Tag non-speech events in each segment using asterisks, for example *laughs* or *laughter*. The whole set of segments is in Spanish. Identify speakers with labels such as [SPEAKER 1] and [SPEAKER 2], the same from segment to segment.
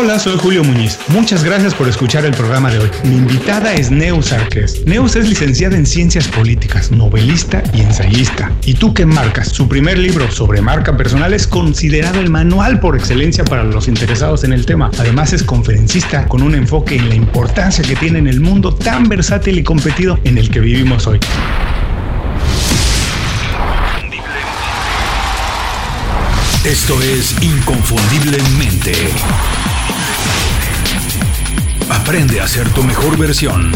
[SPEAKER 1] Hola, soy Julio Muñiz. Muchas gracias por escuchar el programa de hoy. Mi invitada es Neus Arqués. Neus es licenciada en Ciencias Políticas, novelista y ensayista. ¿Y tú qué marcas? Su primer libro sobre marca personal es considerado el manual por excelencia para los interesados en el tema. Además es conferencista con un enfoque en la importancia que tiene en el mundo tan versátil y competido en el que vivimos hoy.
[SPEAKER 2] Esto es Inconfundiblemente. Aprende a ser tu mejor versión.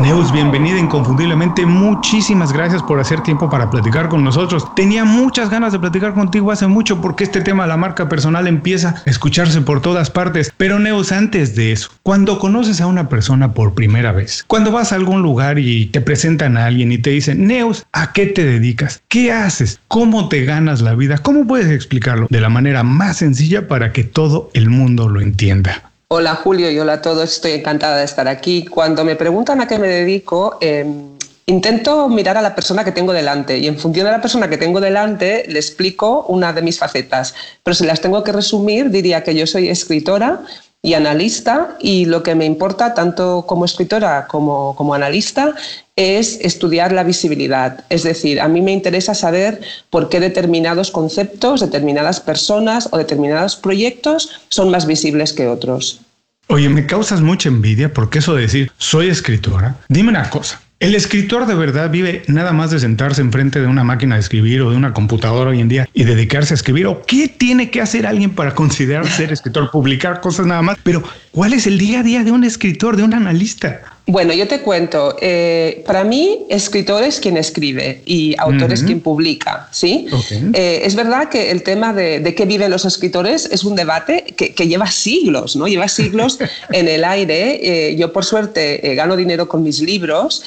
[SPEAKER 1] Neus, bienvenida inconfundiblemente. Muchísimas gracias por hacer tiempo para platicar con nosotros. Tenía muchas ganas de platicar contigo hace mucho porque este tema de la marca personal empieza a escucharse por todas partes. Pero Neus, antes de eso, cuando conoces a una persona por primera vez, cuando vas a algún lugar y te presentan a alguien y te dicen, Neus, ¿a qué te dedicas? ¿Qué haces? ¿Cómo te ganas la vida? ¿Cómo puedes explicarlo de la manera más sencilla para que todo el mundo lo entienda?
[SPEAKER 3] Hola Julio y hola a todos, estoy encantada de estar aquí. Cuando me preguntan a qué me dedico, em, intento mirar a la persona que tengo delante y en función de la persona que tengo delante le explico una de mis facetas. Pero si las tengo que resumir, diría que yo soy escritora y analista y lo que me importa tanto como escritora como como analista es estudiar la visibilidad. Es decir, a mí me interesa saber por qué determinados conceptos, determinadas personas o determinados proyectos son más visibles que otros.
[SPEAKER 1] Oye, me causas mucha envidia porque eso de decir soy escritora. Dime una cosa. El escritor de verdad vive nada más de sentarse enfrente de una máquina de escribir o de una computadora hoy en día y dedicarse a escribir. ¿O qué tiene que hacer alguien para considerar ser escritor? Publicar cosas nada más. Pero, ¿cuál es el día a día de un escritor, de un analista?
[SPEAKER 3] Bueno, yo te cuento. Eh, para mí, escritor es quien escribe y autor es quien publica, ¿sí? Eh, es verdad que el tema de, qué viven los escritores es un debate que, lleva siglos, ¿no? Lleva siglos *laughs* en el aire. Eh, yo, por suerte, gano dinero con mis libros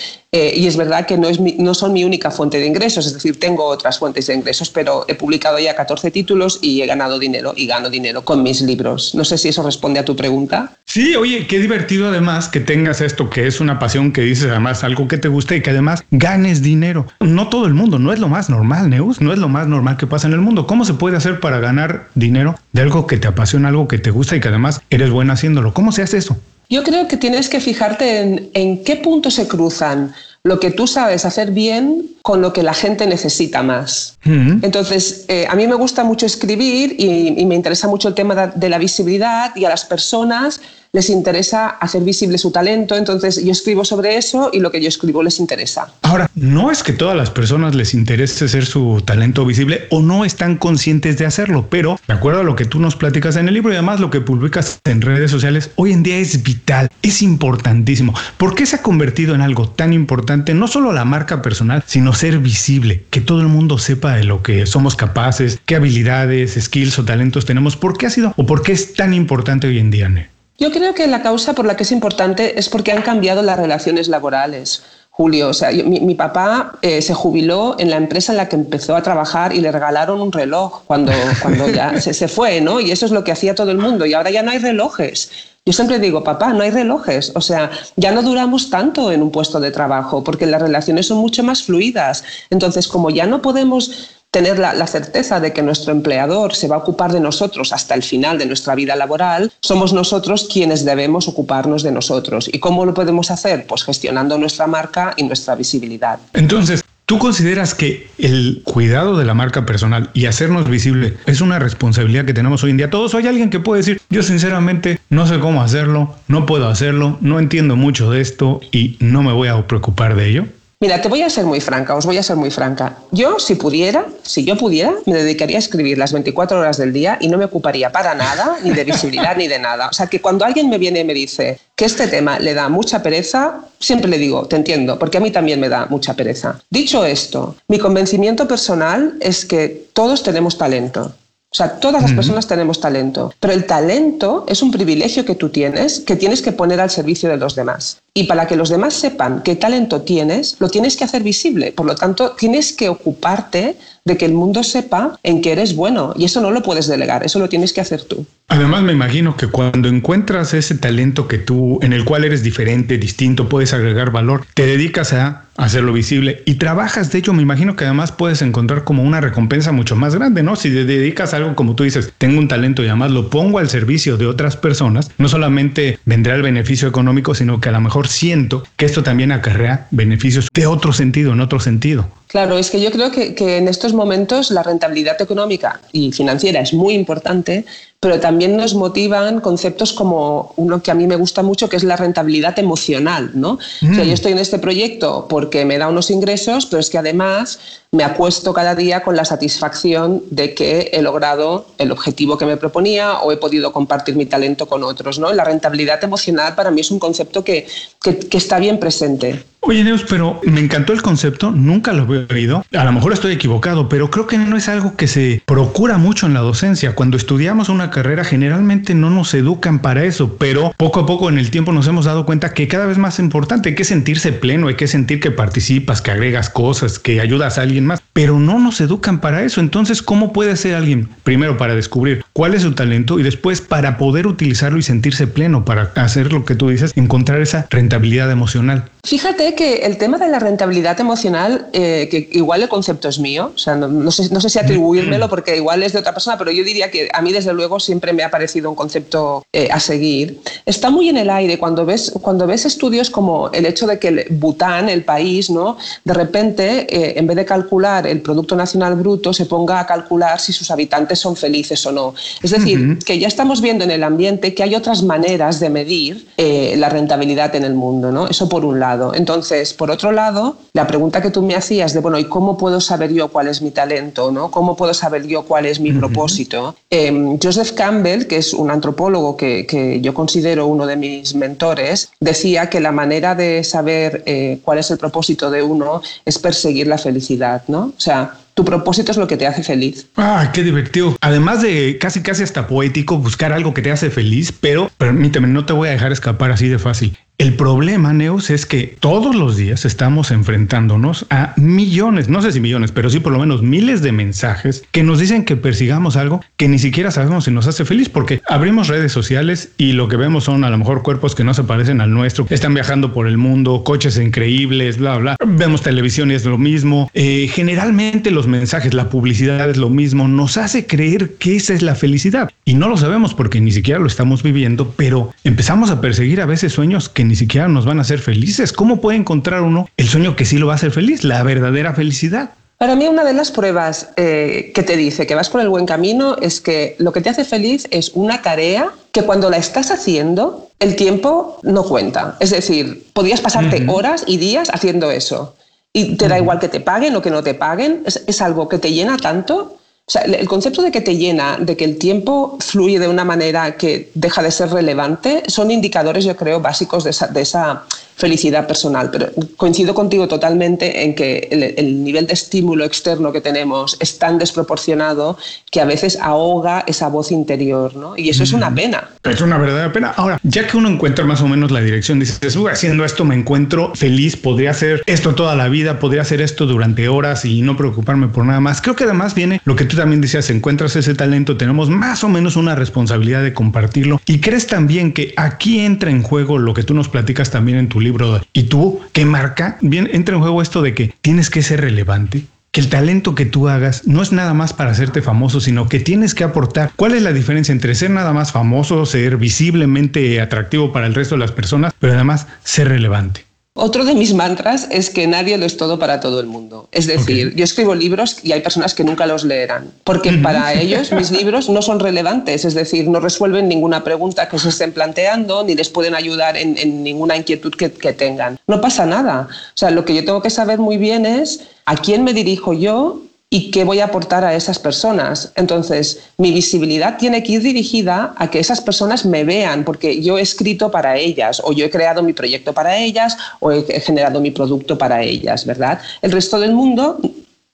[SPEAKER 3] y es verdad que no, es no son mi única fuente de ingresos, es decir, tengo otras fuentes de ingresos, pero he publicado ya 14 títulos y he ganado dinero y gano dinero con mis libros. No sé si eso responde a tu pregunta.
[SPEAKER 1] Sí, oye, qué divertido además que tengas esto que es una pasión que dices además algo que te gusta y que además ganes dinero. No todo el mundo, no es lo más normal, Neus, no es lo más normal que pasa en el mundo. ¿Cómo se puede hacer para ganar dinero de algo que te apasiona, algo que te gusta y que además eres bueno haciéndolo? ¿Cómo se hace eso?
[SPEAKER 3] Yo creo que tienes que fijarte en, en qué puntos se cruzan lo que tú sabes hacer bien con lo que la gente necesita más. Mm. Entonces, eh, a mí me gusta mucho escribir y, me interesa mucho el tema de la visibilidad y a las personas les interesa hacer visible su talento, entonces yo escribo sobre eso y lo que yo escribo les interesa.
[SPEAKER 1] Ahora, no es que todas las personas les interese ser su talento visible o no están conscientes de hacerlo, pero de acuerdo a lo que tú nos platicas en el libro y además lo que publicas en redes sociales, hoy en día es vital, es importantísimo. ¿Por qué se ha convertido en algo tan importante, no solo la marca personal, sino ser visible, que todo el mundo sepa de lo que somos capaces, qué habilidades, skills o talentos tenemos? ¿Por qué ha sido o por qué es tan importante hoy en día, Ne?
[SPEAKER 3] Yo creo que la causa por la que es importante es porque han cambiado las relaciones laborales. Julio, o sea, mi, papá eh, se jubiló en la empresa en la que empezó a trabajar y le regalaron un reloj cuando, cuando ya *laughs* se, se fue, ¿no? Y eso es lo que hacía todo el mundo y ahora ya no hay relojes. Yo siempre digo, papá, no hay relojes, o sea, ya no duramos tanto en un puesto de trabajo porque las relaciones son mucho más fluidas. Entonces, como ya no podemos tener la, certeza de que nuestro empleador se va a ocupar de nosotros hasta el final de nuestra vida laboral, somos nosotros quienes debemos ocuparnos de nosotros. ¿Y cómo lo podemos hacer? Pues gestionando nuestra marca y nuestra visibilidad.
[SPEAKER 1] Entonces, ¿Tú consideras que el cuidado de la marca personal y hacernos visible es una responsabilidad que tenemos hoy en día todos? ¿O hay alguien que puede decir, yo sinceramente no sé cómo hacerlo, no puedo hacerlo, no entiendo mucho de esto y no me voy a preocupar de ello?
[SPEAKER 3] Mira, te voy a ser muy franca, os voy a ser muy franca. Yo, si pudiera, si yo pudiera, me dedicaría a escribir las 24 horas del día y no me ocuparía para nada, ni de visibilidad, *laughs* ni de nada. O sea, que cuando alguien me viene y me dice que este tema le da mucha pereza, siempre le digo, te entiendo, porque a mí también me da mucha pereza. Dicho esto, mi convencimiento personal es que todos tenemos talento. O sea, todas las personas tenemos talento, pero el talento es un privilegio que tú tienes que tienes que poner al servicio de los demás. Y para que los demás sepan qué talento tienes, lo tienes que hacer visible. Por lo tanto, tienes que ocuparte de que el mundo sepa en qué eres bueno y eso no lo puedes delegar, eso lo tienes que hacer tú.
[SPEAKER 1] Además me imagino que cuando encuentras ese talento que tú, en el cual eres diferente, distinto, puedes agregar valor, te dedicas a hacerlo visible y trabajas, de hecho me imagino que además puedes encontrar como una recompensa mucho más grande, ¿no? Si te dedicas a algo como tú dices, tengo un talento y además lo pongo al servicio de otras personas, no solamente vendrá el beneficio económico, sino que a lo mejor siento que esto también acarrea beneficios de otro sentido, en otro sentido.
[SPEAKER 3] Claro, es que yo creo que, que en estos momentos la rentabilidad económica y financiera es muy importante, pero también nos motivan conceptos como uno que a mí me gusta mucho, que es la rentabilidad emocional, ¿no? O sea, mm. yo estoy en este proyecto porque me da unos ingresos, pero es que además me acuesto cada día con la satisfacción de que he logrado el objetivo que me proponía o he podido compartir mi talento con otros, ¿no? La rentabilidad emocional para mí es un concepto que, que, que está bien presente.
[SPEAKER 1] Oye, Neus, pero me encantó el concepto, nunca lo he oído. A lo mejor estoy equivocado, pero creo que no es algo que se procura mucho en la docencia. Cuando estudiamos una carrera, generalmente no nos educan para eso, pero poco a poco en el tiempo nos hemos dado cuenta que cada vez más importante que sentirse pleno, hay que sentir que participas, que agregas cosas, que ayudas a alguien más, pero no nos educan para eso. Entonces, ¿cómo puede ser alguien, primero, para descubrir cuál es su talento y después para poder utilizarlo y sentirse pleno, para hacer lo que tú dices, encontrar esa rentabilidad emocional?
[SPEAKER 3] Fíjate que el tema de la rentabilidad emocional, eh, que igual el concepto es mío, o sea, no, sé, no sé si atribuírmelo porque igual es de otra persona, pero yo diría que a mí desde luego siempre me ha parecido un concepto eh, a seguir. Está muy en el aire cuando ves, cuando ves estudios como el hecho de que Bután, el país, ¿no? de repente, eh, en vez de calcular el Producto Nacional Bruto, se ponga a calcular si sus habitantes son felices o no. Es decir, que ya estamos viendo en el ambiente que hay otras maneras de medir la rentabilidad en el mundo. ¿no? Eso por un lado. Entonces, por otro lado, la pregunta que tú me hacías de, bueno, ¿y cómo puedo saber yo cuál es mi talento? ¿no? ¿Cómo puedo saber yo cuál es mi propósito? Em, Joseph Campbell, que es un antropólogo que, yo considero uno de mis mentores, decía que la manera de saber eh, cuál es el propósito de uno es perseguir la felicidad, ¿no? O sea, tu propósito es lo que te hace feliz.
[SPEAKER 1] Ah, qué divertido. Además de casi casi hasta poético, buscar algo que te hace feliz, pero permíteme, no te voy a dejar escapar así de fácil. El problema, Neus, es que todos los días estamos enfrentándonos a millones, no sé si millones, pero sí por lo menos miles de mensajes que nos dicen que persigamos algo que ni siquiera sabemos si nos hace feliz, porque abrimos redes sociales y lo que vemos son a lo mejor cuerpos que no se parecen al nuestro, están viajando por el mundo, coches increíbles, bla, bla. Vemos televisión y es lo mismo. Eh, generalmente los mensajes, la publicidad es lo mismo, nos hace creer que esa es la felicidad y no lo sabemos porque ni siquiera lo estamos viviendo, pero empezamos a perseguir a veces sueños que ni siquiera nos van a hacer felices. ¿Cómo puede encontrar uno el sueño que sí lo va a hacer feliz, la verdadera felicidad?
[SPEAKER 3] Para mí una de las pruebas eh, que te dice que vas por el buen camino es que lo que te hace feliz es una tarea que cuando la estás haciendo el tiempo no cuenta. Es decir, podías pasarte horas y días haciendo eso y te da igual que te paguen o que no te paguen. es algo que te llena tanto o sea, el concepto de que te llena, de que el tiempo fluye de una manera que deja de ser relevante, son indicadores, yo creo, básicos de esa, de esa felicidad personal. Pero coincido contigo totalmente en que el, nivel de estímulo externo que tenemos es tan desproporcionado que a veces ahoga esa voz interior, ¿no? Y eso es una pena.
[SPEAKER 1] Es una verdadera pena. Ahora, ya que uno encuentra más o menos la dirección, dices, haciendo esto me encuentro feliz, podría hacer esto toda la vida, podría hacer esto durante horas y no preocuparme por nada más. Creo que además viene lo que tú también decías, encuentras ese talento, tenemos más o menos una responsabilidad de compartirlo. Y crees también que aquí entra en juego lo que tú nos platicas también en tu libro. ¿Y tú qué marca? Bien, entra en juego esto de que tienes que ser relevante, que el talento que tú hagas no es nada más para hacerte famoso, sino que tienes que aportar. ¿Cuál es la diferencia entre ser nada más famoso, ser visiblemente atractivo para el resto de las personas, pero además ser relevante?
[SPEAKER 3] Otro de mis mantras es que nadie lo es todo para todo el mundo. Es decir, yo escribo libros y hay personas que nunca los leerán, porque para *laughs* ellos mis libros no son relevantes, es decir, no resuelven ninguna pregunta que se estén planteando ni les pueden ayudar en, ninguna inquietud que, que tengan. No pasa nada. O sea, lo que yo tengo que saber muy bien es a quién me dirijo yo y qué voy a aportar a esas personas. Entonces, mi visibilidad tiene que ir dirigida a que esas personas me vean, porque yo he escrito para ellas, o yo he creado mi proyecto para ellas, o he generado mi producto para ellas, ¿verdad? El resto del mundo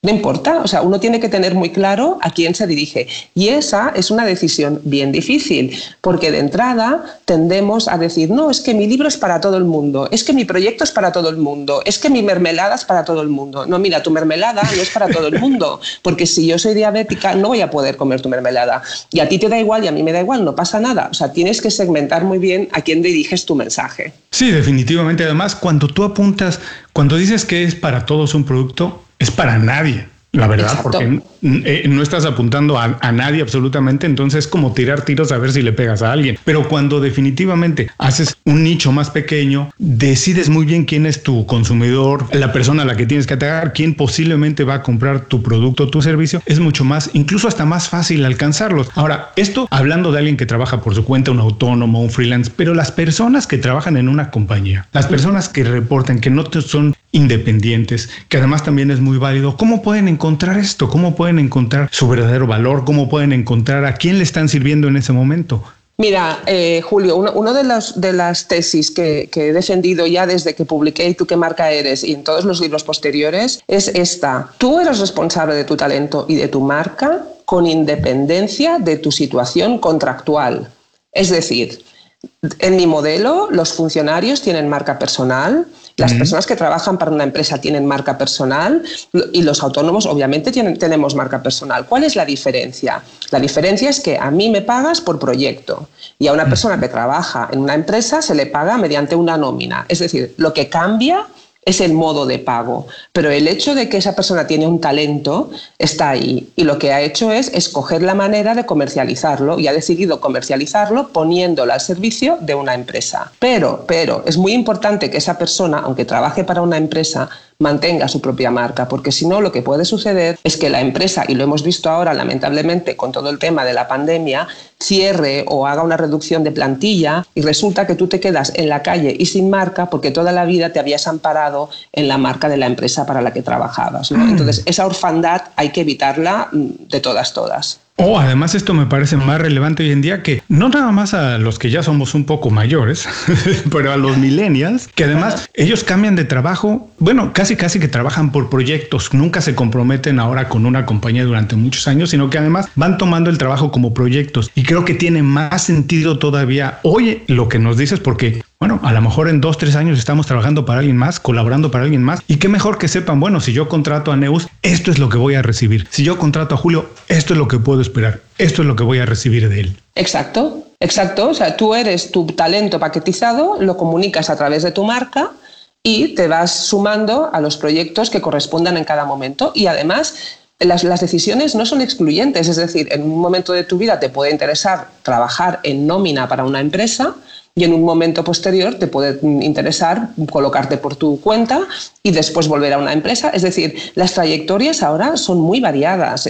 [SPEAKER 3] No importa, o sea, uno tiene que tener muy claro a quién se dirige. Y esa es una decisión bien difícil, porque de entrada tendemos a decir, no, es que mi libro es para todo el mundo, es que mi proyecto es para todo el mundo, es que mi mermelada es para todo el mundo. No, mira, tu mermelada no es para todo el mundo, porque si yo soy diabética no voy a poder comer tu mermelada. Y a ti te da igual y a mí me da igual, no pasa nada. O sea, tienes que segmentar muy bien a quién diriges tu mensaje.
[SPEAKER 1] Sí, definitivamente. Además, cuando tú apuntas, cuando dices que es para todos un producto, es para nadie. La verdad, porque eh, no estás apuntando a, nadie absolutamente, entonces es como tirar tiros a ver si le pegas a alguien. Pero cuando definitivamente haces un nicho más pequeño, decides muy bien quién es tu consumidor, la persona a la que tienes que atacar, quién posiblemente va a comprar tu producto tu servicio, es mucho más, incluso hasta más fácil alcanzarlos. Ahora, esto hablando de alguien que trabaja por su cuenta, un autónomo, un freelance, pero las personas que trabajan en una compañía, las personas que reportan que no son independientes, que además también es muy válido, ¿cómo pueden encontrar esto? ¿Cómo pueden encontrar su verdadero valor? ¿Cómo pueden encontrar a quién le están sirviendo en ese momento?
[SPEAKER 3] Mira, eh, Julio, una de, de, las tesis que, que, he defendido ya desde que publiqué ¿Y tú qué marca eres? y en todos los libros posteriores es esta. Tú eres responsable de tu talento y de tu marca con independencia de tu situación contractual. Es decir, en mi modelo, los funcionarios tienen marca personal, las personas que trabajan para una empresa tienen marca personal y los autónomos obviamente tienen, tenemos marca personal. ¿Cuál es la diferencia? La diferencia es que a mí me pagas por proyecto y a una persona que trabaja en una empresa se le paga mediante una nómina. Es decir, lo que cambia es el modo de pago. Pero el hecho de que esa persona tiene un talento está ahí. Y lo que ha hecho es escoger la manera de comercializarlo y ha decidido comercializarlo poniéndolo al servicio de una empresa. Pero, pero, es muy importante que esa persona, aunque trabaje para una empresa, mantenga su propia marca, porque si no, lo que puede suceder es que la empresa, y lo hemos visto ahora lamentablemente con todo el tema de la pandemia, cierre o haga una reducción de plantilla y resulta que tú te quedas en la calle y sin marca porque toda la vida te habías amparado en la marca de la empresa para la que trabajabas. Mm. Entonces, esa orfandad hay que evitarla mm, de todas, todas.
[SPEAKER 1] Oh, además esto me parece más relevante hoy en día que no nada más a los que ya somos un poco mayores, *laughs* pero a los millennials, que además ellos cambian de trabajo, bueno, casi casi que trabajan por proyectos, nunca se comprometen ahora con una compañía durante muchos años, sino que además van tomando el trabajo como proyectos. Y creo que tiene más sentido todavía hoy lo que nos dices porque bueno, a lo mejor en dos, tres años estamos trabajando para alguien más, colaborando para alguien más. Y qué mejor que sepan, bueno, si yo contrato a Neus, esto es lo que voy a recibir. Si yo contrato a Julio, esto es lo que puedo esperar. Esto es lo que voy a recibir de él.
[SPEAKER 3] Exacto, exacto. O sea, tú eres tu talento paquetizado, lo comunicas a través de tu marca y te vas sumando a los proyectos que correspondan en cada momento. Y además, las, las, decisiones no son excluyentes, es decir, en un momento de tu vida te puede interesar trabajar en nómina para una empresa, y en un momento posterior te puede interesar colocarte por tu cuenta y después volver a una empresa. Es decir, las trayectorias ahora son muy variadas.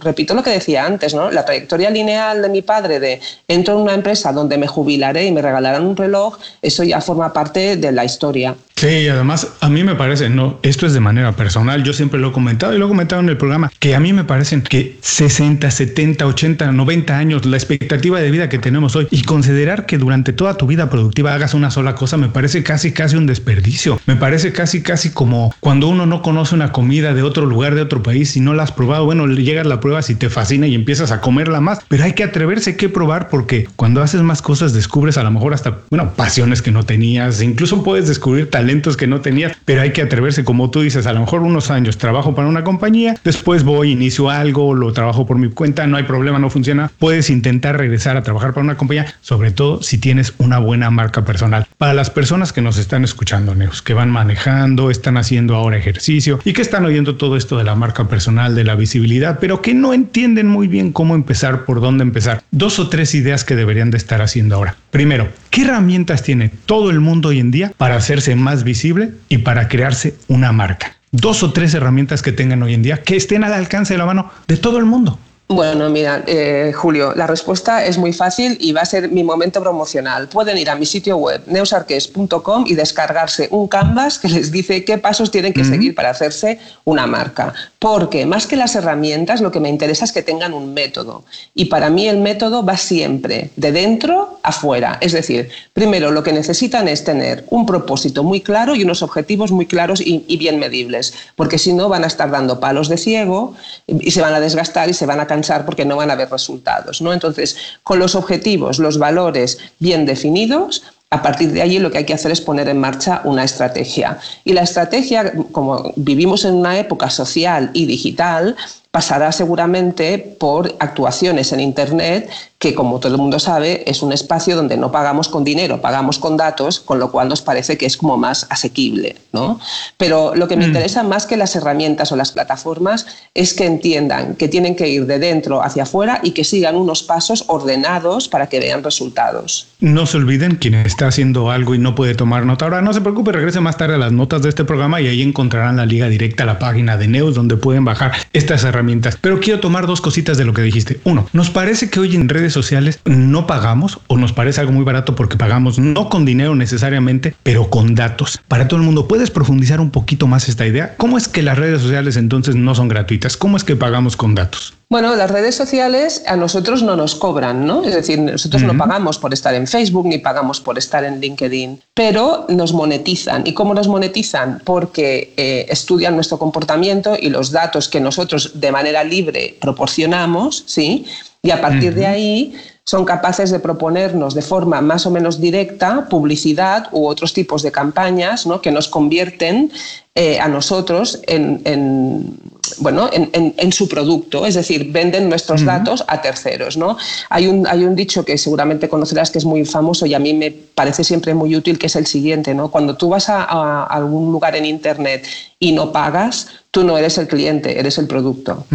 [SPEAKER 3] repito lo que decía antes, ¿no? La trayectoria lineal de mi padre de entro en una empresa donde me jubilaré y me regalarán un reloj, eso ya forma parte de la historia.
[SPEAKER 1] Sí, además a mí me parece, no, esto es de manera personal, yo siempre lo he comentado y lo he comentado en el programa, que a mí me parecen que 60, 70, 80, 90 años, la expectativa de vida que tenemos hoy y considerar que durante toda tu vida productiva hagas una sola cosa, me parece casi, casi un desperdicio. Me parece casi, casi como cuando uno no conoce una comida de otro lugar, de otro país y no la has probado, bueno, llegas, la pruebas y te fascina y empiezas a comerla más, pero hay que atreverse, hay que probar porque cuando haces más cosas descubres a lo mejor hasta, bueno, pasiones que no tenías, incluso puedes descubrir talentos que no tenía, pero hay que atreverse, como tú dices, a lo mejor unos años trabajo para una compañía, después voy, inicio algo, lo trabajo por mi cuenta, no hay problema, no funciona, puedes intentar regresar a trabajar para una compañía, sobre todo si tienes una buena marca personal. Para las personas que nos están escuchando, Neos, que van manejando, están haciendo ahora ejercicio y que están oyendo todo esto de la marca personal, de la visibilidad, pero que no entienden muy bien cómo empezar, por dónde empezar. Dos o tres ideas que deberían de estar haciendo ahora. Primero, ¿qué herramientas tiene todo el mundo hoy en día para hacerse más visible y para crearse una marca. Dos o tres herramientas que tengan hoy en día que estén al alcance de la mano de todo el mundo.
[SPEAKER 3] Bueno, mira, eh, Julio, la respuesta es muy fácil y va a ser mi momento promocional. Pueden ir a mi sitio web, neusarques.com y descargarse un canvas que les dice qué pasos tienen que seguir para hacerse una marca. Porque más que las herramientas, lo que me interesa es que tengan un método. Y para mí el método va siempre de dentro afuera. Es decir, primero lo que necesitan es tener un propósito muy claro y unos objetivos muy claros y, y bien medibles, porque si no van a estar dando palos de ciego y se van a desgastar y se van a cansar porque no van a ver resultados. ¿no? Entonces, con los objetivos, los valores bien definidos, a partir de allí lo que hay que hacer es poner en marcha una estrategia. Y la estrategia, como vivimos en una época social y digital, pasará seguramente por actuaciones en Internet, que como todo el mundo sabe es un espacio donde no pagamos con dinero, pagamos con datos, con lo cual nos parece que es como más asequible. ¿no? Pero lo que me mm. interesa más que las herramientas o las plataformas es que entiendan que tienen que ir de dentro hacia afuera y que sigan unos pasos ordenados para que vean resultados.
[SPEAKER 1] No se olviden, quien está haciendo algo y no puede tomar nota ahora, no se preocupe, regrese más tarde a las notas de este programa y ahí encontrarán la liga directa a la página de Neus donde pueden bajar estas herramientas pero quiero tomar dos cositas de lo que dijiste. Uno, nos parece que hoy en redes sociales no pagamos o nos parece algo muy barato porque pagamos no con dinero necesariamente, pero con datos. Para todo el mundo, ¿puedes profundizar un poquito más esta idea? ¿Cómo es que las redes sociales entonces no son gratuitas? ¿Cómo es que pagamos con datos?
[SPEAKER 3] Bueno, las redes sociales a nosotros no nos cobran, ¿no? Es decir, nosotros no pagamos por estar en Facebook ni pagamos por estar en LinkedIn, pero nos monetizan. ¿Y cómo nos monetizan? Porque eh, estudian nuestro comportamiento y los datos que nosotros de manera libre proporcionamos, ¿sí? Y a partir de ahí son capaces de proponernos de forma más o menos directa publicidad u otros tipos de campañas ¿no? que nos convierten eh, a nosotros en, bueno, en, su producto, es decir, venden nuestros datos a terceros. ¿no? Hay, un, hay un dicho que seguramente conocerás que es muy famoso y a mí me parece siempre muy útil, que es el siguiente. ¿no? Cuando tú vas a algún lugar en Internet y no pagas, tú no eres el cliente, eres el producto.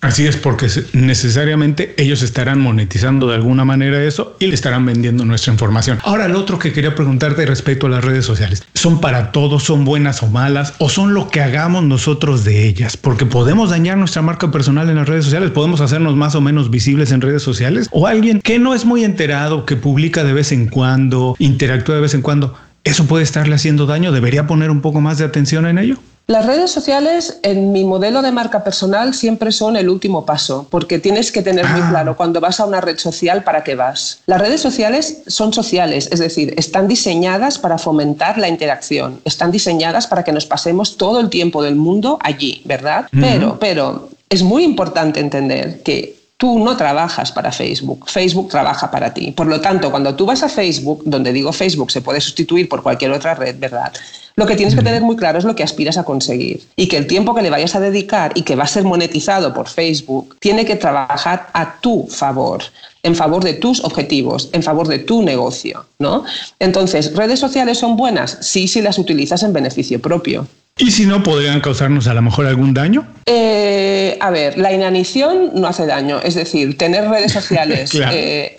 [SPEAKER 1] Así es, porque necesariamente ellos estarán monetizando de alguna manera eso y le estarán vendiendo nuestra información. Ahora, lo otro que quería preguntarte respecto a las redes sociales, ¿son para todos, son buenas o malas, o son lo que hagamos nosotros de ellas? Porque podemos dañar nuestra marca personal en las redes sociales, podemos hacernos más o menos visibles en redes sociales, o alguien que no es muy enterado, que publica de vez en cuando, interactúa de vez en cuando, ¿eso puede estarle haciendo daño? ¿Debería poner un poco más de atención en ello?
[SPEAKER 3] Las redes sociales en mi modelo de marca personal siempre son el último paso, porque tienes que tener muy ah. claro cuando vas a una red social para qué vas. Las redes sociales son sociales, es decir, están diseñadas para fomentar la interacción, están diseñadas para que nos pasemos todo el tiempo del mundo allí, ¿verdad? Pero, pero es muy importante entender que Tú no trabajas para Facebook, Facebook trabaja para ti. Por lo tanto, cuando tú vas a Facebook, donde digo Facebook se puede sustituir por cualquier otra red, ¿verdad? Lo que tienes que tener muy claro es lo que aspiras a conseguir y que el tiempo que le vayas a dedicar y que va a ser monetizado por Facebook tiene que trabajar a tu favor en favor de tus objetivos, en favor de tu negocio, ¿no? Entonces, ¿redes sociales son buenas? Sí, si las utilizas en beneficio propio.
[SPEAKER 1] ¿Y si no, podrían causarnos a lo mejor algún daño?
[SPEAKER 3] Eh, a ver, la inanición no hace daño. Es decir, tener redes *laughs* sociales, eh,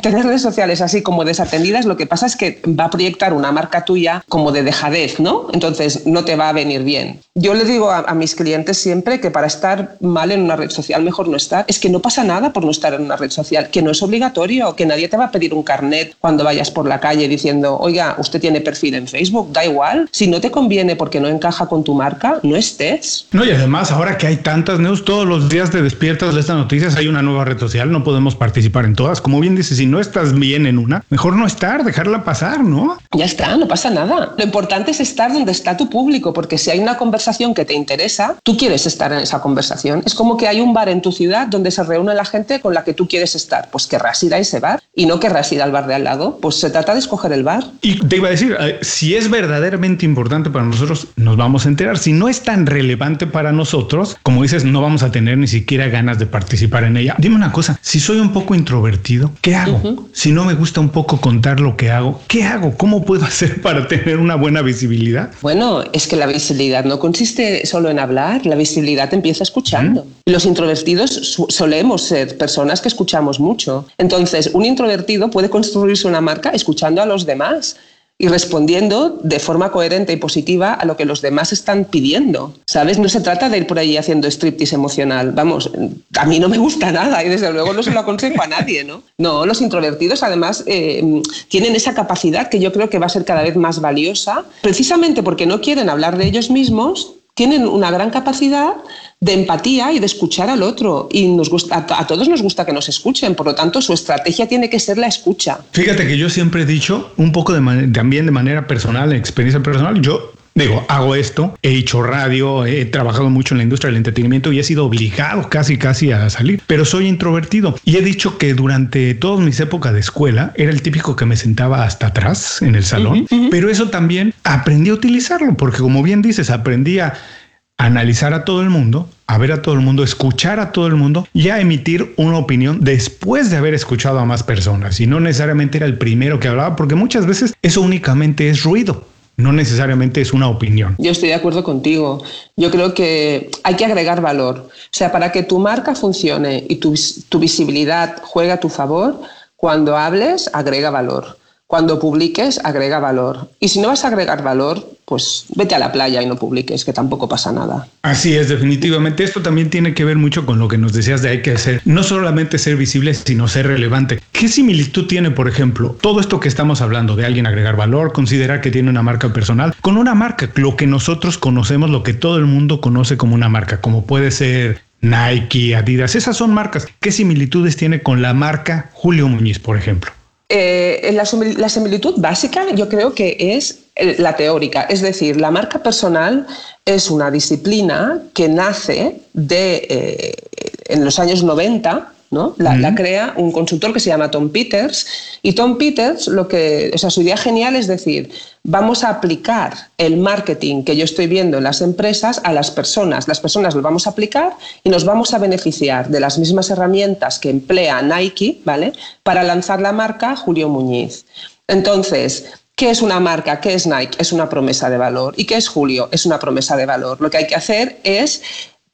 [SPEAKER 3] tener redes sociales así como desatendidas, lo que pasa es que va a proyectar una marca tuya como de dejadez, ¿no? Entonces no te va a venir bien. Yo le digo a, mis clientes siempre que para estar mal en una red social mejor no estar. Es que no pasa nada por no estar en una red social, que no es obligatorio, que nadie te va a pedir un carnet cuando vayas por la calle diciendo, oiga, usted tiene perfil en Facebook, da igual. Si no te conviene porque no encaja con tu marca, no estés.
[SPEAKER 1] No, y además, ahora que hay tantas news, todos los días te despiertas de estas noticias, hay una nueva red social, no podemos participar en todas. Como bien dices, si no estás bien en una, mejor no estar, dejarla pasar, ¿no?
[SPEAKER 3] Ya está, no pasa nada. Lo importante es estar donde está tu público, porque si hay una conversación que te interesa, tú quieres estar en esa conversación. Es como que hay un bar en tu ciudad donde se reúne la gente con la que tú quieres estar. Pues querrás ir a ese bar y no querrás ir al bar de al lado. Pues se trata de escoger el bar.
[SPEAKER 1] Y te iba a decir, eh, si es verdaderamente importante para nosotros, nos vamos a enterar. Si no es tan relevante para nosotros, como dices, no vamos a tener ni siquiera ganas de participar en ella. Dime una cosa, si soy un poco introvertido, ¿qué hago? Si no me gusta un poco contar lo que hago, ¿qué hago? ¿Cómo puedo *laughs* hacer para tener una buena visibilidad?
[SPEAKER 3] Bueno, es que la visibilidad no consiste solo en hablar, la visibilidad empieza escuchando. Los introvertidos solemos ser personas que escuchamos mucho. Entonces, un introvertido puede construirse una marca escuchando a los demás y respondiendo de forma coherente y positiva a lo que los demás están pidiendo. ¿Sabes? No se trata de ir por ahí haciendo striptease emocional. Vamos, a mí no me gusta nada y desde luego no se lo aconsejo a nadie, ¿no? No, los introvertidos además eh, tienen esa capacidad que yo creo que va a ser cada vez más valiosa, precisamente porque no quieren hablar de ellos mismos tienen una gran capacidad de empatía y de escuchar al otro. Y nos gusta, a, todos nos gusta que nos escuchen, por lo tanto su estrategia tiene que ser la escucha.
[SPEAKER 1] Fíjate que yo siempre he dicho, un poco de también de manera personal, experiencia personal, yo Digo, hago esto, he hecho radio, he trabajado mucho en la industria del entretenimiento y he sido obligado casi casi a salir, pero soy introvertido. Y he dicho que durante todas mis épocas de escuela era el típico que me sentaba hasta atrás en el salón, pero eso también aprendí a utilizarlo porque como bien dices, aprendí a analizar a todo el mundo, a ver a todo el mundo, escuchar a todo el mundo y a emitir una opinión después de haber escuchado a más personas. Y no necesariamente era el primero que hablaba porque muchas veces eso únicamente es ruido no necesariamente es una opinión.
[SPEAKER 3] Yo estoy de acuerdo contigo. Yo creo que hay que agregar valor. O sea, para que tu marca funcione y tu, tu visibilidad juegue a tu favor, cuando hables, agrega valor. Cuando publiques, agrega valor. Y si no vas a agregar valor, pues vete a la playa y no publiques, que tampoco pasa nada.
[SPEAKER 1] Así es, definitivamente. Esto también tiene que ver mucho con lo que nos decías de hay que hacer, no solamente ser visible, sino ser relevante. ¿Qué similitud tiene, por ejemplo, todo esto que estamos hablando de alguien agregar valor, considerar que tiene una marca personal, con una marca, lo que nosotros conocemos, lo que todo el mundo conoce como una marca, como puede ser Nike, Adidas, esas son marcas. ¿Qué similitudes tiene con la marca Julio Muñiz, por ejemplo?
[SPEAKER 3] Eh, la, similitud básica yo creo que es eh, la teórica, es decir, la marca personal es una disciplina que nace de, eh, en los años 90 la, crea un consultor que se llama Tom Peters y Tom Peters, lo que, o sea, su idea genial es decir, vamos a aplicar el marketing que yo estoy viendo en las empresas a las personas. Las personas lo vamos a aplicar y nos vamos a beneficiar de las mismas herramientas que emplea Nike, ¿vale? Para lanzar la marca Julio Muñiz. Entonces, ¿Qué es una marca? ¿Qué es Nike? Es una promesa de valor. ¿Y qué es Julio? Es una promesa de valor. Lo que hay que hacer es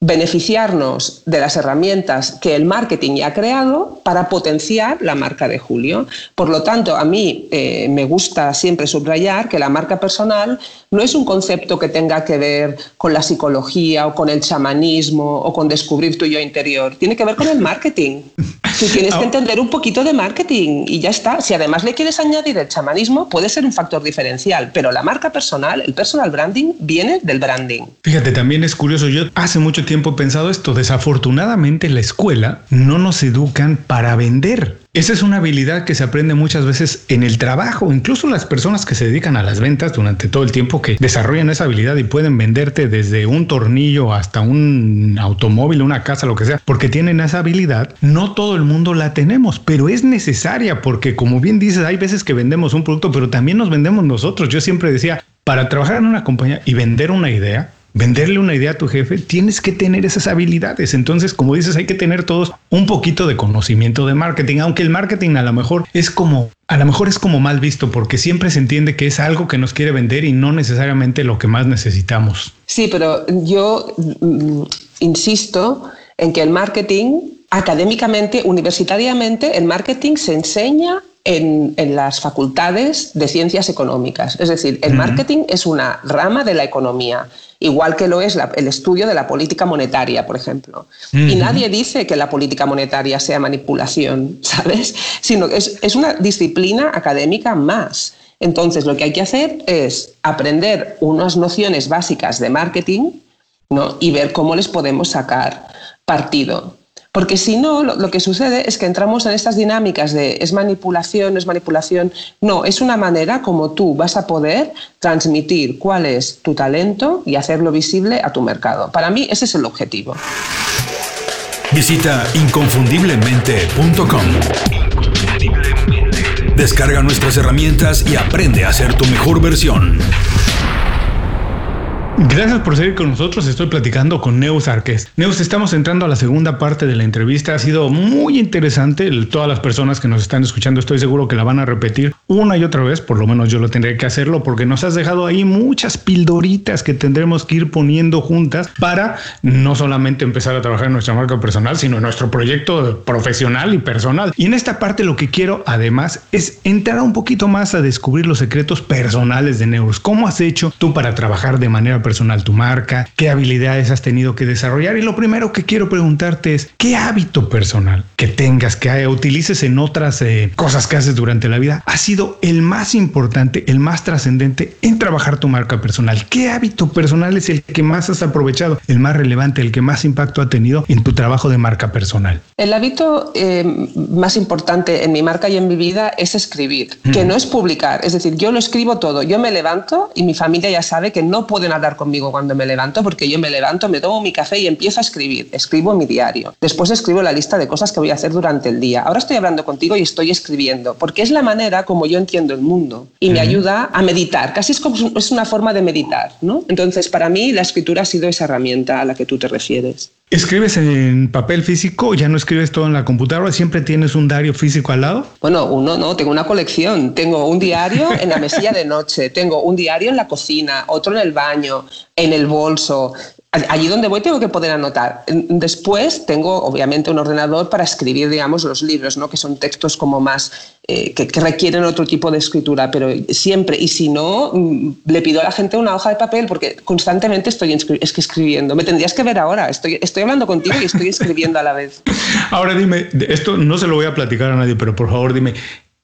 [SPEAKER 3] beneficiarnos de las herramientas que el marketing ya ha creado para potenciar la marca de Julio. Por lo tanto, a mí eh, me gusta siempre subrayar que la marca personal no es un concepto que tenga que ver con la psicología o con el chamanismo o con descubrir tu yo interior. Tiene que ver con el marketing. Tú tienes que *laughs* entender un poquito de marketing y ya está. Si además le quieres añadir el chamanismo, puede ser un factor diferencial, pero la marca personal, el personal branding, viene del branding.
[SPEAKER 1] Fíjate, también es curioso. Yo hace mucho tiempo tiempo he pensado esto. Desafortunadamente la escuela no nos educan para vender. Esa es una habilidad que se aprende muchas veces en el trabajo. Incluso las personas que se dedican a las ventas durante todo el tiempo que desarrollan esa habilidad y pueden venderte desde un tornillo hasta un automóvil, una casa, lo que sea, porque tienen esa habilidad. No todo el mundo la tenemos, pero es necesaria porque como bien dices, hay veces que vendemos un producto, pero también nos vendemos nosotros. Yo siempre decía, para trabajar en una compañía y vender una idea, venderle una idea a tu jefe, tienes que tener esas habilidades. Entonces, como dices, hay que tener todos un poquito de conocimiento de marketing, aunque el marketing a lo mejor es como a lo mejor es como mal visto porque siempre se entiende que es algo que nos quiere vender y no necesariamente lo que más necesitamos.
[SPEAKER 3] Sí, pero yo mm, insisto en que el marketing académicamente, universitariamente, el marketing se enseña en, las facultades de ciencias económicas. Es decir, el marketing es una rama de la economía igual que lo es el estudio de la política monetaria, por ejemplo. Y nadie dice que la política monetaria sea manipulación, *laughs* ¿sabes? Sino que es, una disciplina académica más. Entonces, lo que hay que hacer es aprender unas nociones básicas de marketing y ver cómo les podemos sacar partido. Porque si no, lo, que sucede es que entramos en estas dinámicas de es manipulación, es manipulación. No, es una manera como tú vas a poder transmitir cuál es tu talento y hacerlo visible a tu mercado. Para mí ese es el objetivo.
[SPEAKER 2] Visita inconfundiblemente.com. Descarga nuestras herramientas y aprende a ser tu mejor versión.
[SPEAKER 1] Gracias por seguir con nosotros. Estoy platicando con Neus Arqués. Neus, estamos entrando a la segunda parte de la entrevista. Ha sido muy interesante. Todas las personas que nos están escuchando, estoy seguro que la van a repetir una y otra vez. Por lo menos yo lo tendré que hacerlo porque nos has dejado ahí muchas pildoritas que tendremos que ir poniendo juntas para no solamente empezar a trabajar en nuestra marca personal, sino en nuestro proyecto profesional y personal. Y en esta parte lo que quiero además es entrar un poquito más a descubrir los secretos personales de Neus. ¿Cómo has hecho tú para trabajar de manera personal? Personal tu marca, qué habilidades has tenido que desarrollar y lo primero que quiero preguntarte es, ¿qué hábito personal que tengas, que utilices en otras eh, cosas que haces durante la vida ha sido el más importante, el más trascendente en trabajar tu marca personal? ¿Qué hábito personal es el que más has aprovechado, el más relevante, el que más impacto ha tenido en tu trabajo de marca personal?
[SPEAKER 3] El hábito eh, más importante en mi marca y en mi vida es escribir, que no es publicar. Es decir, yo lo escribo todo. Yo me levanto y mi familia ya sabe que no pueden hablar conmigo cuando me levanto porque yo me levanto, me tomo mi café y empiezo a escribir. Escribo mi diario. Después escribo la lista de cosas que voy a hacer durante el día. Ahora estoy hablando contigo y estoy escribiendo porque es la manera como yo entiendo el mundo y me ayuda a meditar. Casi es como es una forma de meditar, ¿no? Entonces, para mí la escritura ha sido esa herramienta a la que tú te refieres.
[SPEAKER 1] ¿Escribes en papel físico? ¿Ya no escribes todo en la computadora? ¿Siempre tienes un diario físico al lado?
[SPEAKER 3] Bueno, uno no, tengo una colección. Tengo un diario en la mesilla de noche, tengo un diario en la cocina, otro en el baño, en el bolso. Allí donde voy tengo que poder anotar. Después tengo, obviamente, un ordenador para escribir, digamos, los libros, ¿no? que son textos como más, eh, que, requieren otro tipo de escritura, pero siempre, y si no, mm, le pido a la gente una hoja de papel porque constantemente estoy escribiendo. Me tendrías que ver ahora, estoy, estoy hablando contigo y estoy escribiendo a la vez. *laughs*
[SPEAKER 1] Ahora dime, esto no se lo voy a platicar a nadie, pero por favor dime,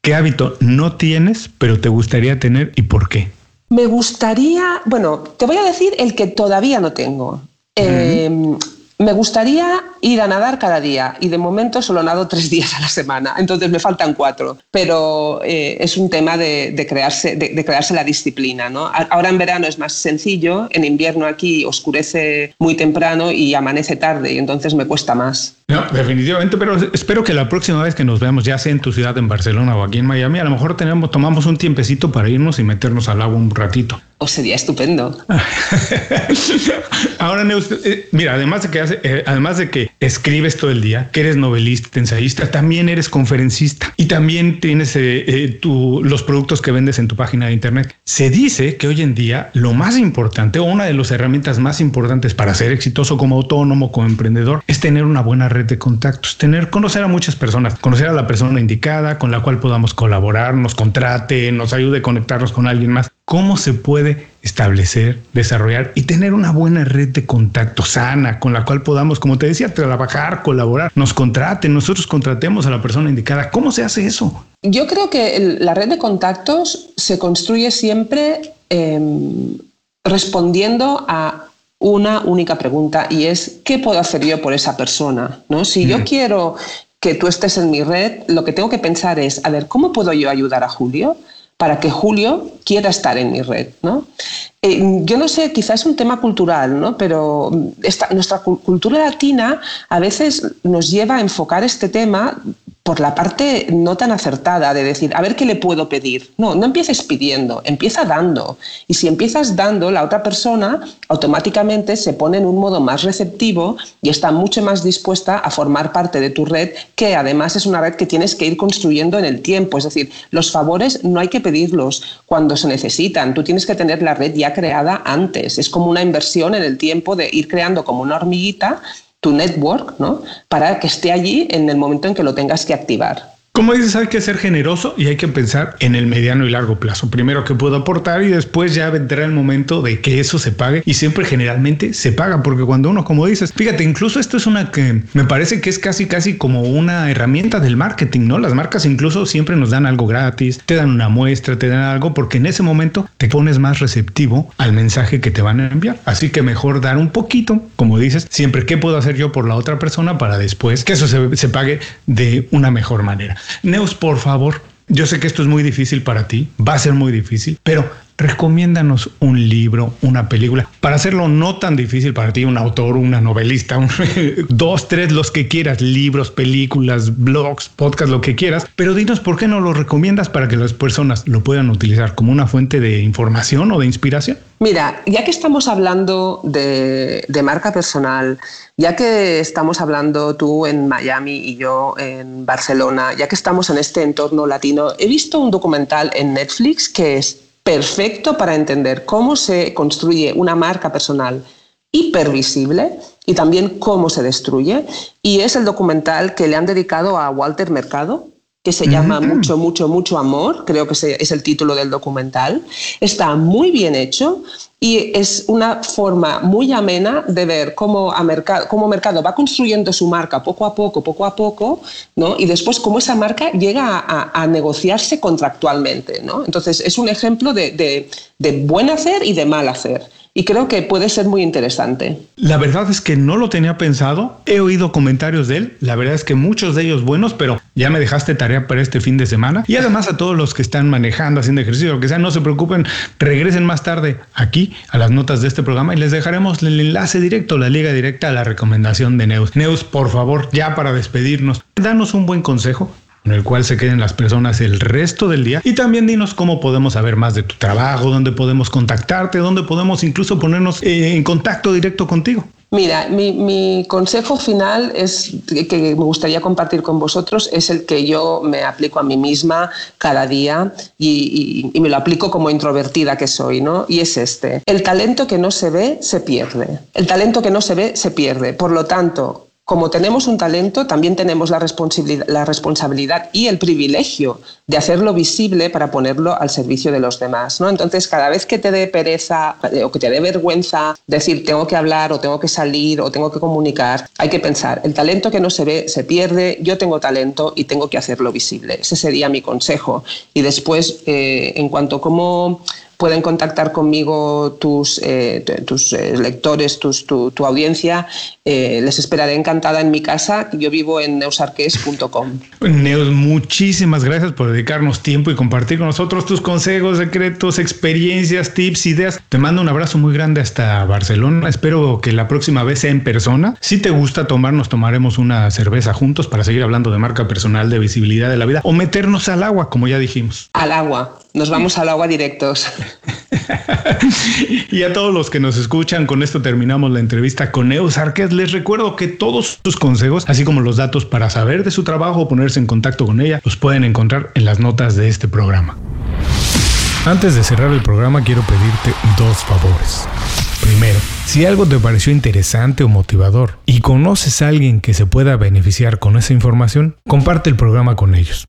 [SPEAKER 1] ¿qué hábito no tienes, pero te gustaría tener y por qué?
[SPEAKER 3] Me gustaría, bueno, te voy a decir el que todavía no tengo. Me gustaría ir a nadar cada día y de momento solo nado tres *laughs* días a la semana, entonces me faltan cuatro, pero eh, es un tema de, crearse, de, crearse la disciplina. ¿no? Ahora en verano es más sencillo, en invierno aquí oscurece muy temprano y amanece tarde y entonces me cuesta más.
[SPEAKER 1] No, definitivamente, pero espero que la próxima vez que nos veamos, ya sea en tu ciudad, en Barcelona o aquí en Miami, a lo mejor tenemos, tomamos un tiempecito para irnos y meternos al agua un ratito.
[SPEAKER 3] O sería estupendo. *laughs*
[SPEAKER 1] Ahora, Neus, eh, mira, además de que hace, eh, además de que escribes todo el día, que eres novelista, ensayista, también eres conferencista y también tienes eh, los productos que vendes en tu página de internet. Se dice que hoy en día lo más importante o una de las herramientas más importantes para ser exitoso como autónomo, como emprendedor, es tener una buena red de contactos, tener, conocer a muchas personas, conocer a la persona indicada con la cual podamos colaborar, nos contrate, nos ayude a conectarnos con alguien más. ¿Cómo se puede establecer, desarrollar y tener una buena red de contacto sana con la cual podamos, como te decía, trabajar, colaborar, nos contraten, nosotros contratemos a la persona indicada. ¿Cómo se hace eso?
[SPEAKER 3] Yo creo que la red de contactos se construye siempre em, respondiendo a una única pregunta y es ¿qué puedo hacer yo por esa persona? ¿No? Si yo quiero que tú estés en mi red, lo que tengo que pensar es, a ver, ¿cómo puedo yo ayudar a Julio? Para que Julio quiera estar en mi red. ¿no? Eh, yo no sé, quizás es un tema cultural, ¿no? pero esta, nuestra cultura latina a veces nos lleva a enfocar este tema por la parte no tan acertada de decir, a ver qué le puedo pedir. No, no empieces pidiendo, empieza dando. Y si empiezas dando, la otra persona automáticamente se pone en un modo más receptivo y está mucho más dispuesta a formar parte de tu red, que además es una red que tienes que ir construyendo en el tiempo. Es decir, los favores no hay que pedirlos cuando se necesitan. Tú tienes que tener la red ya creada antes. Es como una inversión en el tiempo de ir creando como una hormiguita tu network, ¿no? Para que esté allí en el momento en que lo tengas que activar.
[SPEAKER 1] Como dices, hay que ser generoso y hay que pensar en el mediano y largo plazo. Primero que puedo aportar y después ya vendrá el momento de que eso se pague y siempre generalmente se paga porque cuando uno, como dices, fíjate, incluso esto es una que me parece que es casi casi como una herramienta del marketing, ¿no? Las marcas incluso siempre nos dan algo gratis, te dan una muestra, te dan algo porque en ese momento te pones más receptivo al mensaje que te van a enviar. Así que mejor dar un poquito, como dices, siempre qué puedo hacer yo por la otra persona para después que eso se, se pague de una mejor manera. Neus, por favor, yo sé que esto es muy difícil para ti, va a ser muy difícil, pero recomiéndanos un libro, una película, para hacerlo no tan difícil para ti, un autor, una novelista, *laughs* dos, tres, los que quieras, libros, películas, blogs, podcast, lo que quieras, pero dinos por qué no lo recomiendas para que las personas lo puedan utilizar como una fuente de información o de inspiración.
[SPEAKER 3] Mira, ya que estamos hablando de, marca personal, ya que estamos hablando tú en Miami y yo en Barcelona, ya que estamos en este entorno latino, he visto un documental en Netflix que es perfecto para entender cómo se construye una marca personal hipervisible y también cómo se destruye. Y es el documental que le han dedicado a Walter Mercado, que se llama Mucho, mucho, mucho amor, creo que es el título del documental. Está muy bien hecho y es una forma muy amena de ver cómo, a mercado, cómo mercado va construyendo su marca poco a poco, poco a poco, ¿no? y después cómo esa marca llega a, negociarse contractualmente. ¿no? Entonces, es un ejemplo de, de buen hacer y de mal hacer y creo que puede ser muy interesante.
[SPEAKER 1] La verdad es que no lo tenía pensado, he oído comentarios de él, la verdad es que muchos de ellos buenos, pero ya me dejaste tarea para este fin de semana y además a todos los que están manejando, haciendo ejercicio, lo que sea, no se preocupen, regresen más tarde aquí a las notas de este programa y les dejaremos el enlace directo, la liga directa a la recomendación de Neus. Neus, por favor, ya para despedirnos, danos un buen consejo en el cual se queden las personas el resto del día. Y también dinos cómo podemos saber más de tu trabajo, dónde podemos contactarte, dónde podemos incluso ponernos eh, en contacto directo contigo.
[SPEAKER 3] Mira, mi, consejo final es que me gustaría compartir con vosotros es el que yo me aplico a mí misma cada día y, y, me lo aplico como introvertida que soy, ¿no? Y es este: el talento que no se ve se pierde. El talento que no se ve se pierde. Por lo tanto, como tenemos un talento, también tenemos la responsabilidad, y el privilegio de hacerlo visible para ponerlo al servicio de los demás. ¿no? Entonces, cada vez que te dé pereza eh, o que te dé vergüenza decir tengo que hablar o tengo que salir o tengo que comunicar, hay que pensar, el talento que no se ve se pierde, yo tengo talento y tengo que hacerlo visible. Ese sería mi consejo. Y después, eh, en cuanto a cómo pueden contactar conmigo tus, eh, tus eh, lectores, tus, tu, audiencia. Eh, les esperaré encantada en mi casa. Yo vivo en neusarques.com.
[SPEAKER 1] Neus, muchísimas gracias por dedicarnos tiempo y compartir con nosotros tus consejos, secretos, experiencias, tips, ideas. Te mando un abrazo muy grande hasta Barcelona. Espero que la próxima vez sea en persona. Si te gusta tomar, nos tomaremos una cerveza juntos para seguir hablando de marca personal, de visibilidad de la vida o meternos al agua, como ya dijimos.
[SPEAKER 3] Al agua. Nos vamos al agua directos. *laughs*
[SPEAKER 1] y a todos los que nos escuchan, con esto terminamos la entrevista con Neus Arquez. Les recuerdo que todos sus consejos, así como los datos para saber de su trabajo o ponerse en contacto con ella, los pueden encontrar en las notas de este programa. Antes de cerrar el programa, quiero pedirte dos favores. Primero, si algo te pareció interesante o motivador y conoces a alguien que se pueda beneficiar con esa información, comparte el programa con ellos.